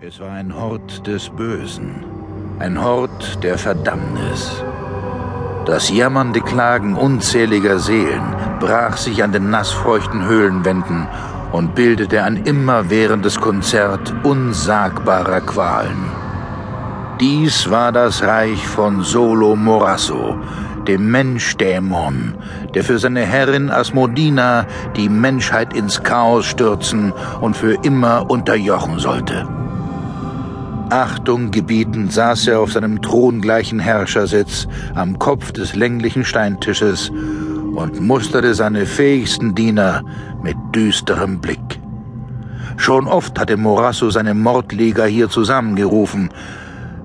Es war ein Hort des Bösen, ein Hort der Verdammnis. Das jammernde Klagen unzähliger Seelen brach sich an den nassfeuchten Höhlenwänden und bildete ein immerwährendes Konzert unsagbarer Qualen. Dies war das Reich von Solo Morasso, dem Menschdämon, der für seine Herrin Asmodina die Menschheit ins Chaos stürzen und für immer unterjochen sollte. Achtung gebietend saß er auf seinem throngleichen Herrschersitz am Kopf des länglichen Steintisches und musterte seine fähigsten Diener mit düsterem Blick. Schon oft hatte Morasso seine Mordleger hier zusammengerufen,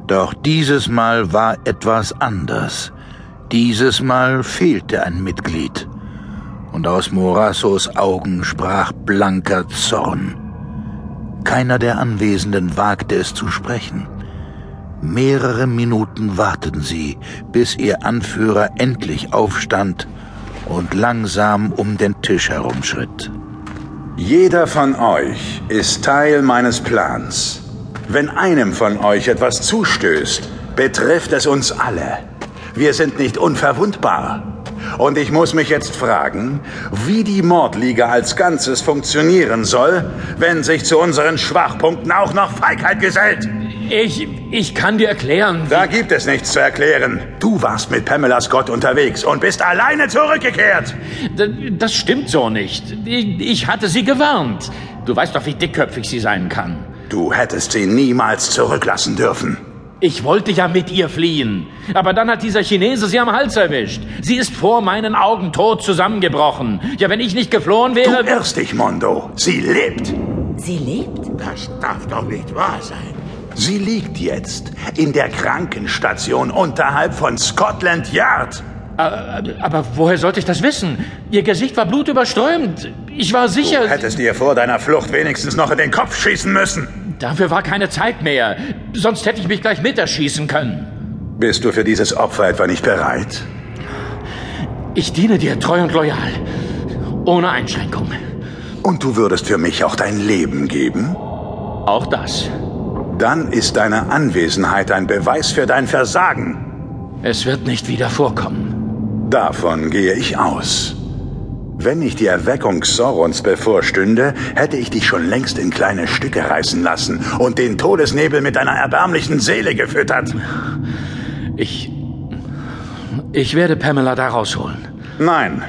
doch dieses Mal war etwas anders. Dieses Mal fehlte ein Mitglied, und aus Morassos Augen sprach blanker Zorn. Keiner der Anwesenden wagte es zu sprechen. Mehrere Minuten warteten sie, bis ihr Anführer endlich aufstand und langsam um den Tisch herumschritt. Jeder von euch ist Teil meines Plans. Wenn einem von euch etwas zustößt, betrifft es uns alle. Wir sind nicht unverwundbar. Und ich muss mich jetzt fragen, wie die Mordliga als Ganzes funktionieren soll, wenn sich zu unseren Schwachpunkten auch noch Feigheit gesellt. Ich, ich kann dir erklären. Da gibt es nichts zu erklären. Du warst mit Pamela Scott unterwegs und bist alleine zurückgekehrt. Das stimmt so nicht. Ich hatte sie gewarnt. Du weißt doch, wie dickköpfig sie sein kann. Du hättest sie niemals zurücklassen dürfen. Ich wollte ja mit ihr fliehen. Aber dann hat dieser Chinese sie am Hals erwischt. Sie ist vor meinen Augen tot zusammengebrochen. Ja, wenn ich nicht geflohen wäre... Du irrst dich, Mondo. Sie lebt. Sie lebt? Das darf doch nicht wahr sein. Sie liegt jetzt in der Krankenstation unterhalb von Scotland Yard. Aber woher sollte ich das wissen? Ihr Gesicht war blutüberströmt. Ich war sicher... Du hättest ihr vor deiner Flucht wenigstens noch in den Kopf schießen müssen. Dafür war keine Zeit mehr. Sonst hätte ich mich gleich mit erschießen können. Bist du für dieses Opfer etwa nicht bereit? Ich diene dir treu und loyal. Ohne Einschränkung. Und du würdest für mich auch dein Leben geben? Auch das. Dann ist deine Anwesenheit ein Beweis für dein Versagen. Es wird nicht wieder vorkommen. Davon gehe ich aus. Wenn nicht die Erweckung Sorons bevorstünde, hätte ich dich schon längst in kleine Stücke reißen lassen und den Todesnebel mit deiner erbärmlichen Seele gefüttert. Ich. Ich werde Pamela da rausholen. Nein,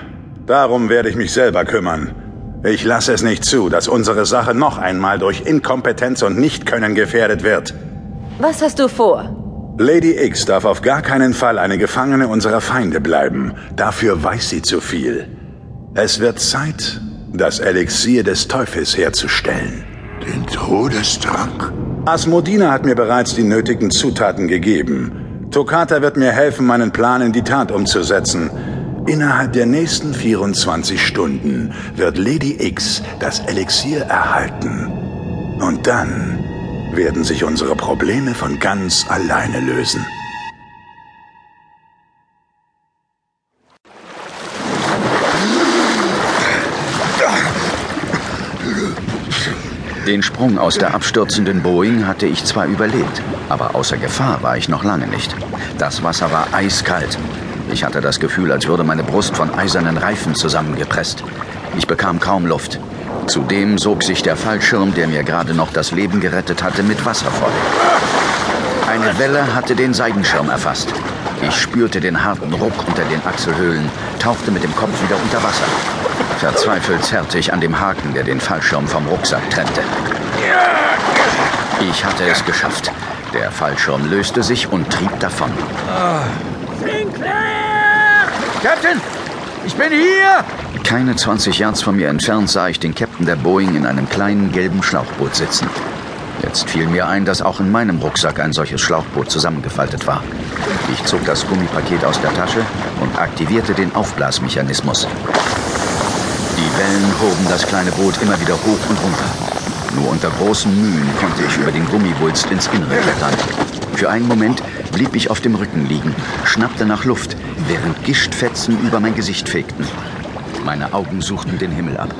darum werde ich mich selber kümmern. Ich lasse es nicht zu, dass unsere Sache noch einmal durch Inkompetenz und Nichtkönnen gefährdet wird. Was hast du vor? Lady X darf auf gar keinen Fall eine Gefangene unserer Feinde bleiben. Dafür weiß sie zu viel. Es wird Zeit, das Elixier des Teufels herzustellen. Den Todestrank? Asmodina hat mir bereits die nötigen Zutaten gegeben. Toccata wird mir helfen, meinen Plan in die Tat umzusetzen. Innerhalb der nächsten 24 Stunden wird Lady X das Elixier erhalten. Und dann werden sich unsere Probleme von ganz alleine lösen. Den Sprung aus der abstürzenden Boeing hatte ich zwar überlebt, aber außer Gefahr war ich noch lange nicht. Das Wasser war eiskalt. Ich hatte das Gefühl, als würde meine Brust von eisernen Reifen zusammengepresst. Ich bekam kaum Luft. Zudem sog sich der Fallschirm, der mir gerade noch das Leben gerettet hatte, mit Wasser voll. Eine Welle hatte den Seidenschirm erfasst. Ich spürte den harten Ruck unter den Achselhöhlen, tauchte mit dem Kopf wieder unter Wasser. Verzweifelt zerrte ich an dem Haken, der den Fallschirm vom Rucksack trennte. Ich hatte es geschafft. Der Fallschirm löste sich und trieb davon. Sinclair! Captain, ich bin hier! Keine 20 Yards von mir entfernt sah ich den Captain der Boeing in einem kleinen gelben Schlauchboot sitzen. Jetzt fiel mir ein, dass auch in meinem Rucksack ein solches Schlauchboot zusammengefaltet war. Ich zog das Gummipaket aus der Tasche und aktivierte den Aufblasmechanismus. Die Wellen hoben das kleine Boot immer wieder hoch und runter. Nur unter großen Mühen konnte ich über den Gummiwulst ins Innere klettern. Für einen Moment blieb ich auf dem Rücken liegen, schnappte nach Luft, während Gischtfetzen über mein Gesicht fegten. Meine Augen suchten den Himmel ab.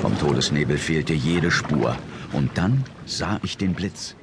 Vom Todesnebel fehlte jede Spur. Und dann sah ich den Blitz.